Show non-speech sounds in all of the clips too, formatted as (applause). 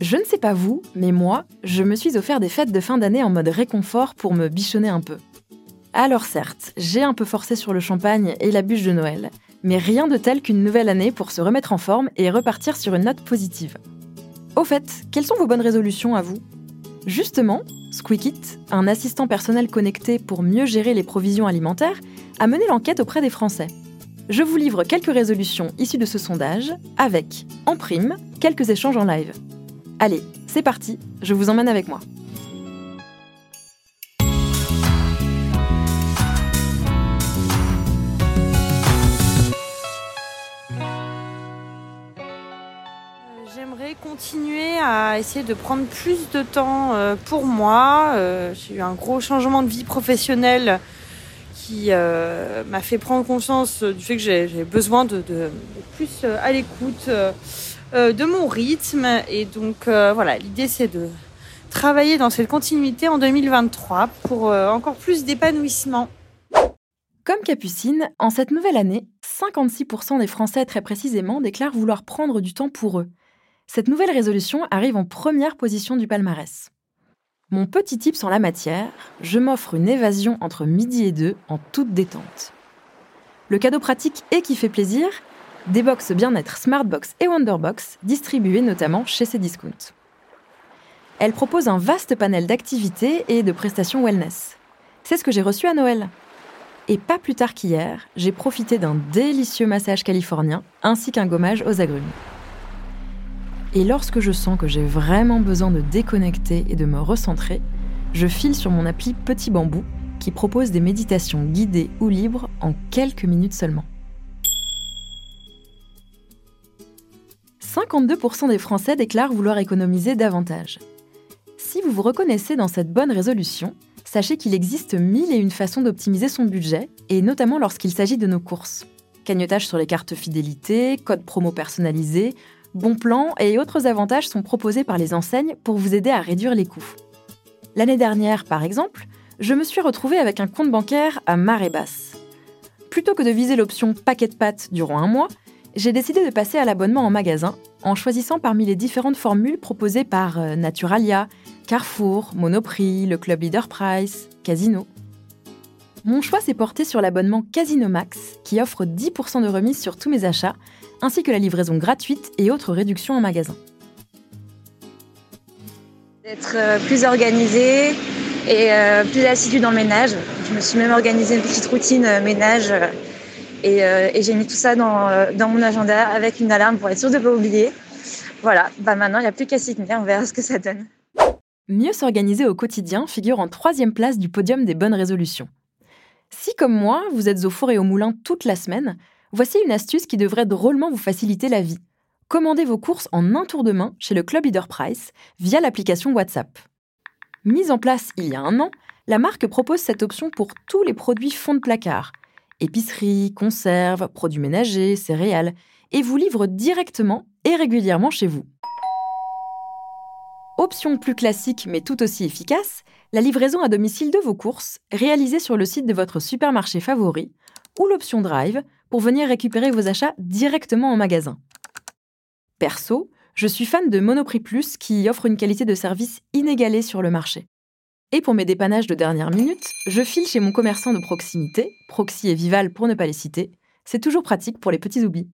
Je ne sais pas vous, mais moi, je me suis offert des fêtes de fin d'année en mode réconfort pour me bichonner un peu. Alors certes, j'ai un peu forcé sur le champagne et la bûche de Noël, mais rien de tel qu'une nouvelle année pour se remettre en forme et repartir sur une note positive. Au fait, quelles sont vos bonnes résolutions à vous? Justement, Squeakit, un assistant personnel connecté pour mieux gérer les provisions alimentaires, a mené l'enquête auprès des Français. Je vous livre quelques résolutions issues de ce sondage, avec, en prime, quelques échanges en live. Allez, c'est parti, je vous emmène avec moi. J'aimerais continuer à essayer de prendre plus de temps euh, pour moi. Euh, j'ai eu un gros changement de vie professionnelle qui euh, m'a fait prendre conscience du fait que j'ai besoin de, plus à l'écoute de mon rythme. Et donc voilà, l'idée c'est de travailler dans cette continuité en 2023 pour encore plus d'épanouissement. Comme Capucine, en cette nouvelle année, 56% des Français très précisément déclarent vouloir prendre du temps pour eux. Cette nouvelle résolution arrive en première position du palmarès. Mon petit tip en la matière, je m'offre une évasion entre midi et deux en toute détente. Le cadeau pratique et qui fait plaisir, des box bien-être Smartbox et Wonderbox, distribuées notamment chez Cdiscount. Elle propose un vaste panel d'activités et de prestations wellness. C'est ce que j'ai reçu à Noël. Et pas plus tard qu'hier, j'ai profité d'un délicieux massage californien ainsi qu'un gommage aux agrumes. Et lorsque je sens que j'ai vraiment besoin de déconnecter et de me recentrer, je file sur mon appli Petit Bambou qui propose des méditations guidées ou libres en quelques minutes seulement. 52% des Français déclarent vouloir économiser davantage. Si vous vous reconnaissez dans cette bonne résolution, sachez qu'il existe mille et une façons d'optimiser son budget, et notamment lorsqu'il s'agit de nos courses. Cagnotage sur les cartes fidélité, code promo personnalisé, bons plans et autres avantages sont proposés par les enseignes pour vous aider à réduire les coûts. L'année dernière, par exemple, je me suis retrouvée avec un compte bancaire à marée basse. Plutôt que de viser l'option paquet de pâtes durant un mois, j'ai décidé de passer à l'abonnement en magasin en choisissant parmi les différentes formules proposées par euh, Naturalia, Carrefour, Monoprix, le Club Leader Price, Casino. Mon choix s'est porté sur l'abonnement Casino Max qui offre 10% de remise sur tous mes achats ainsi que la livraison gratuite et autres réductions en magasin. D'être euh, plus organisée et euh, plus assidue dans le ménage. Je me suis même organisé une petite routine ménage et, j'ai mis tout ça dans, dans, mon agenda avec une alarme pour être sûre de ne pas oublier. Voilà, bah maintenant il n'y a plus qu'à s'y tenir, on verra ce que ça donne. Mieux s'organiser au quotidien figure en troisième place du podium des bonnes résolutions. Si, comme moi, vous êtes au four et au moulin toute la semaine, Voici une astuce qui devrait drôlement vous faciliter la vie. Commandez vos courses en un tour de main chez le Club Leader Price via l'application WhatsApp. Mise en place il y a un an, la marque propose cette option pour tous les produits fonds de placard, épicerie, conserves, produits ménagers, céréales, et vous livre directement et régulièrement chez vous. Option plus classique mais tout aussi efficace, la livraison à domicile de vos courses, réalisée sur le site de votre supermarché favori, ou l'option Drive, pour venir récupérer vos achats directement en magasin. Perso, je suis fan de Monoprix Plus qui offre une qualité de service inégalée sur le marché. Et pour mes dépannages de dernière minute, je file chez mon commerçant de proximité, Proxy et Vival pour ne pas les citer. C'est toujours pratique pour les petits oublis.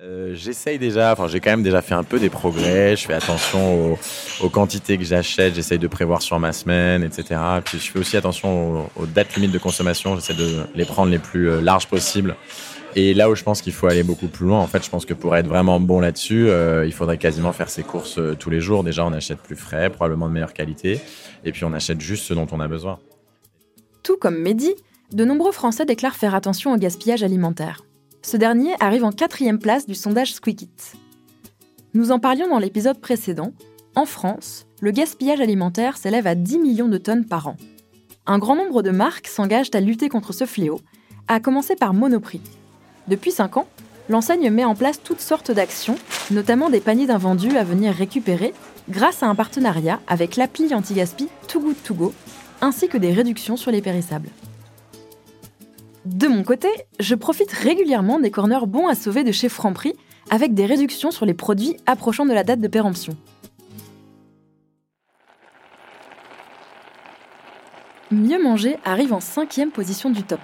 Euh, j'essaye déjà, enfin j'ai quand même déjà fait un peu des progrès, je fais attention aux, quantités que j'achète, j'essaye de prévoir sur ma semaine, etc. Puis je fais aussi attention aux, aux dates limites de consommation, j'essaie de les prendre les plus euh, larges possibles. Et là où je pense qu'il faut aller beaucoup plus loin, en fait, je pense que pour être vraiment bon là-dessus, euh, il faudrait quasiment faire ses courses euh, tous les jours. Déjà, on achète plus frais, probablement de meilleure qualité, et puis on achète juste ce dont on a besoin. Tout comme Mehdi, de nombreux Français déclarent faire attention au gaspillage alimentaire. Ce dernier arrive en quatrième place du sondage Squeakit. Nous en parlions dans l'épisode précédent. En France, le gaspillage alimentaire s'élève à 10 millions de tonnes par an. Un grand nombre de marques s'engagent à lutter contre ce fléau, à commencer par Monoprix, depuis 5 ans, l'enseigne met en place toutes sortes d'actions, notamment des paniers d'invendus à venir récupérer grâce à un partenariat avec l'appli anti-gaspi Too Good To Go, ainsi que des réductions sur les périssables. De mon côté, je profite régulièrement des corners bons à sauver de chez Franprix avec des réductions sur les produits approchant de la date de péremption. Mieux manger arrive en cinquième position du top.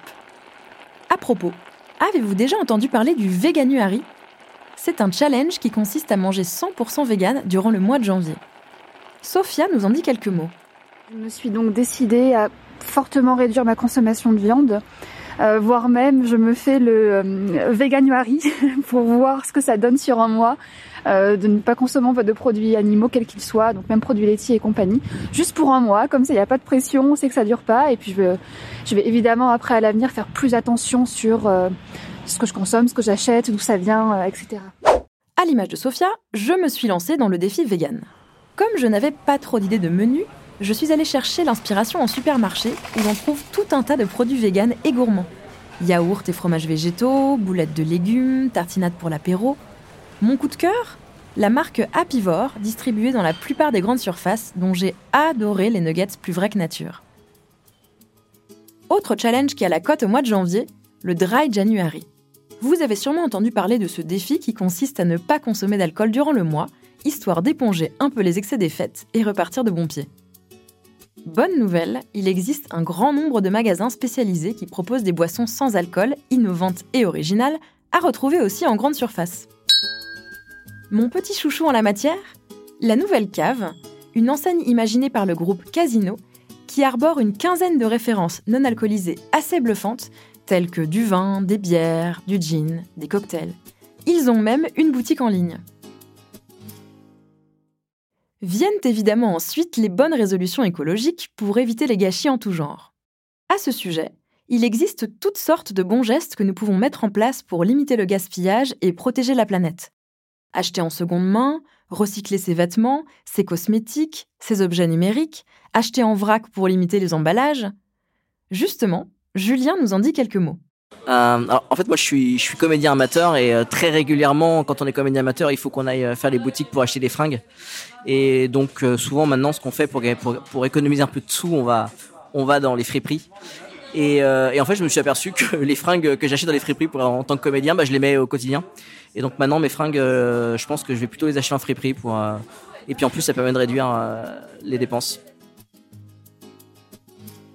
À propos, avez-vous déjà entendu parler du Veganuary C'est un challenge qui consiste à manger 100% vegan durant le mois de janvier. Sophia nous en dit quelques mots. Je me suis donc décidée à fortement réduire ma consommation de viande, euh, voire même je me fais le euh, Veganuary (laughs) pour voir ce que ça donne sur un mois. Euh, de ne pas consommer de produits animaux quels qu'ils soient, donc même produits laitiers et compagnie, juste pour un mois, comme ça il n'y a pas de pression, on sait que ça dure pas, et puis je vais, je vais évidemment après à l'avenir faire plus attention sur ce que je consomme, ce que j'achète, d'où ça vient, etc. À l'image de Sophia, je me suis lancée dans le défi vegan. Comme je n'avais pas trop d'idées de menu, je suis allée chercher l'inspiration en supermarché où l'on trouve tout un tas de produits véganes et gourmands. Yaourts et fromages végétaux, boulettes de légumes, tartinades pour l'apéro, mon coup de cœur La marque Happyvore, distribuée dans la plupart des grandes surfaces, dont j'ai adoré les nuggets plus vrais que nature. Autre challenge qui a la cote au mois de janvier, le Dry January. Vous avez sûrement entendu parler de ce défi qui consiste à ne pas consommer d'alcool durant le mois, histoire d'éponger un peu les excès des fêtes et repartir de bon pied. Bonne nouvelle, il existe un grand nombre de magasins spécialisés qui proposent des boissons sans alcool, innovantes et originales, à retrouver aussi en grande surface. Mon petit chouchou en la matière La Nouvelle Cave, une enseigne imaginée par le groupe Casino, qui arbore une quinzaine de références non alcoolisées assez bluffantes, telles que du vin, des bières, du gin, des cocktails. Ils ont même une boutique en ligne. Viennent évidemment ensuite les bonnes résolutions écologiques pour éviter les gâchis en tout genre. À ce sujet, il existe toutes sortes de bons gestes que nous pouvons mettre en place pour limiter le gaspillage et protéger la planète acheter en seconde main, recycler ses vêtements, ses cosmétiques, ses objets numériques, acheter en vrac pour limiter les emballages. Justement, Julien nous en dit quelques mots. Euh, en fait, moi, je suis, comédien amateur et euh, très régulièrement, quand on est comédien amateur, il faut qu'on aille euh, faire les boutiques pour acheter des fringues. Et donc, souvent, maintenant, ce qu'on fait pour, économiser un peu de sous, on va, on va dans les friperies. Et, et en fait, je me suis aperçu que les fringues que j'achète dans les friperies pour, en tant que comédien, bah, je les mets au quotidien. Et donc maintenant, mes fringues, je pense que je vais plutôt les acheter en friperie pour. Et puis en plus, ça permet de réduire les dépenses.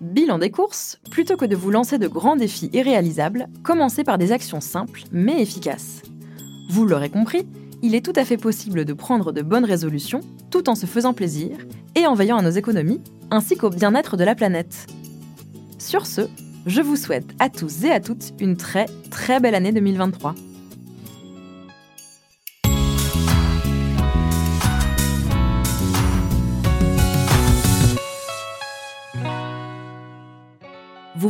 Bilan des courses, plutôt que de vous lancer de grands défis irréalisables, commencez par des actions simples mais efficaces. Vous l'aurez compris, il est tout à fait possible de prendre de bonnes résolutions tout en se faisant plaisir et en veillant à nos économies, ainsi qu'au bien-être de la planète. Sur ce, je vous souhaite à tous et à toutes une très très belle année 2023.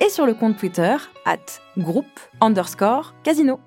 et sur le compte Twitter at groupe underscore casino.